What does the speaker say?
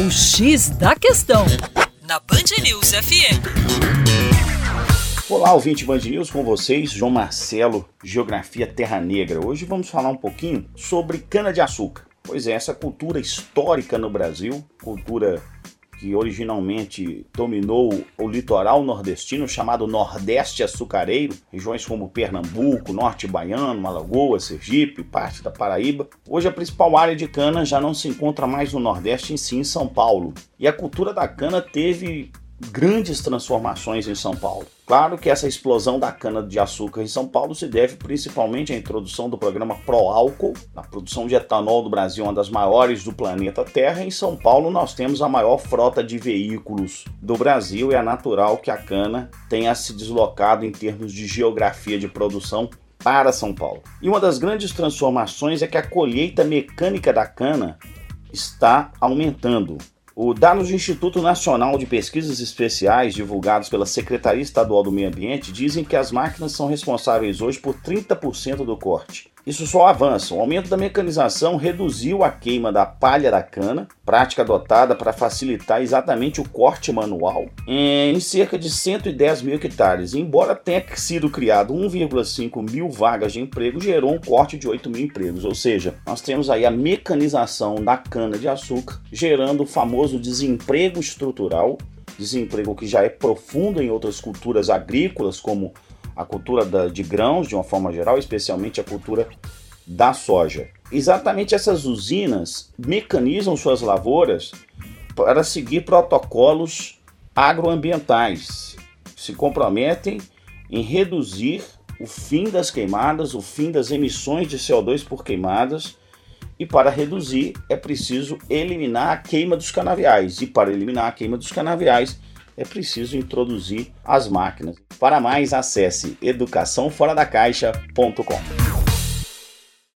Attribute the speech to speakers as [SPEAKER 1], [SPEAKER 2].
[SPEAKER 1] O X da Questão, na Band News FM.
[SPEAKER 2] Olá, ouvinte Band News, com vocês, João Marcelo, Geografia Terra Negra. Hoje vamos falar um pouquinho sobre cana-de-açúcar. Pois é, essa cultura histórica no Brasil, cultura que originalmente dominou o litoral nordestino, chamado Nordeste Açucareiro, regiões como Pernambuco, Norte Baiano, Alagoas, Sergipe, parte da Paraíba. Hoje a principal área de cana já não se encontra mais no Nordeste, em si em São Paulo. E a cultura da cana teve grandes transformações em São Paulo. Claro que essa explosão da cana-de-açúcar em São Paulo se deve principalmente à introdução do programa Proálcool, a produção de etanol do Brasil, uma das maiores do planeta Terra. Em São Paulo, nós temos a maior frota de veículos do Brasil e é natural que a cana tenha se deslocado em termos de geografia de produção para São Paulo. E uma das grandes transformações é que a colheita mecânica da cana está aumentando. O dados do Instituto Nacional de Pesquisas Especiais, divulgados pela Secretaria Estadual do Meio Ambiente, dizem que as máquinas são responsáveis hoje por 30% do corte. Isso só avança. O aumento da mecanização reduziu a queima da palha da cana, prática adotada para facilitar exatamente o corte manual, em cerca de 110 mil hectares. Embora tenha sido criado 1,5 mil vagas de emprego, gerou um corte de 8 mil empregos. Ou seja, nós temos aí a mecanização da cana-de-açúcar, gerando o famoso desemprego estrutural, desemprego que já é profundo em outras culturas agrícolas, como a cultura da, de grãos de uma forma geral, especialmente a cultura da soja. Exatamente essas usinas mecanizam suas lavouras para seguir protocolos agroambientais, se comprometem em reduzir o fim das queimadas, o fim das emissões de CO2 por queimadas, e para reduzir é preciso eliminar a queima dos canaviais, e para eliminar a queima dos canaviais é preciso introduzir as máquinas. Para mais, acesse educaçãoforadacaixa.com.